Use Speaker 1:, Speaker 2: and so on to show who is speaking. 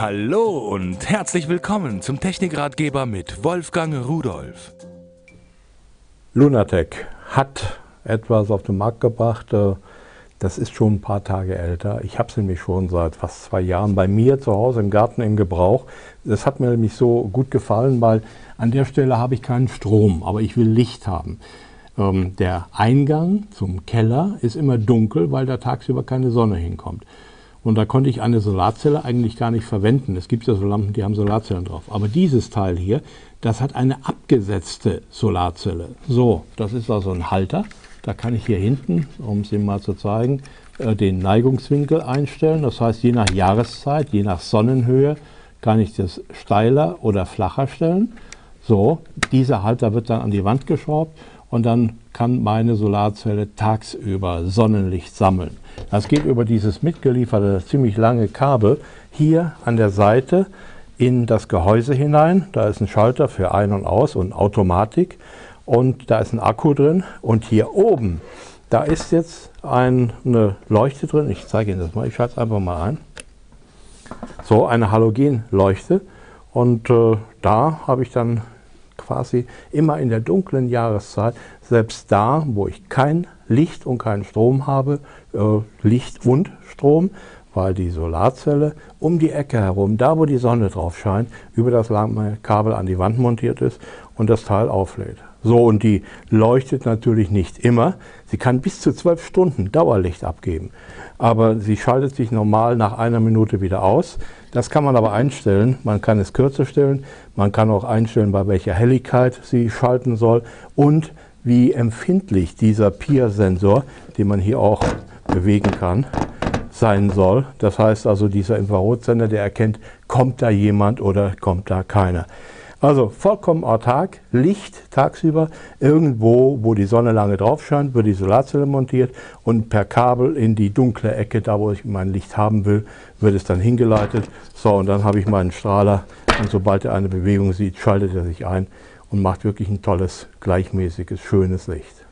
Speaker 1: Hallo und herzlich willkommen zum Technikratgeber mit Wolfgang Rudolf.
Speaker 2: Lunatec hat etwas auf den Markt gebracht, äh, das ist schon ein paar Tage älter. Ich habe es nämlich schon seit fast zwei Jahren bei mir zu Hause im Garten im Gebrauch. Das hat mir nämlich so gut gefallen, weil an der Stelle habe ich keinen Strom, aber ich will Licht haben. Ähm, der Eingang zum Keller ist immer dunkel, weil da tagsüber keine Sonne hinkommt. Und da konnte ich eine Solarzelle eigentlich gar nicht verwenden. Es gibt ja so Lampen, die haben Solarzellen drauf. Aber dieses Teil hier, das hat eine abgesetzte Solarzelle. So, das ist also ein Halter. Da kann ich hier hinten, um es Ihnen mal zu zeigen, äh, den Neigungswinkel einstellen. Das heißt, je nach Jahreszeit, je nach Sonnenhöhe, kann ich das steiler oder flacher stellen. So, dieser Halter wird dann an die Wand geschraubt und dann kann meine Solarzelle tagsüber Sonnenlicht sammeln. Das geht über dieses mitgelieferte ziemlich lange Kabel hier an der Seite in das Gehäuse hinein. Da ist ein Schalter für Ein- und Aus und Automatik und da ist ein Akku drin und hier oben, da ist jetzt ein, eine Leuchte drin. Ich zeige Ihnen das mal, ich schalte es einfach mal ein. So, eine Halogenleuchte und äh, da habe ich dann quasi immer in der dunklen Jahreszeit, selbst da, wo ich kein Licht und keinen Strom habe, äh, Licht und Strom, weil die Solarzelle um die Ecke herum, da wo die Sonne drauf scheint, über das Kabel an die Wand montiert ist und das Teil auflädt. So, und die leuchtet natürlich nicht immer. Sie kann bis zu zwölf Stunden Dauerlicht abgeben. Aber sie schaltet sich normal nach einer Minute wieder aus. Das kann man aber einstellen. Man kann es kürzer stellen. Man kann auch einstellen, bei welcher Helligkeit sie schalten soll und wie empfindlich dieser PIR-Sensor, den man hier auch bewegen kann, sein soll. Das heißt also, dieser Infrarotsender, der erkennt, kommt da jemand oder kommt da keiner. Also vollkommen autark, Licht tagsüber, irgendwo, wo die Sonne lange drauf scheint, wird die Solarzelle montiert und per Kabel in die dunkle Ecke, da wo ich mein Licht haben will, wird es dann hingeleitet. So, und dann habe ich meinen Strahler und sobald er eine Bewegung sieht, schaltet er sich ein und macht wirklich ein tolles, gleichmäßiges, schönes Licht.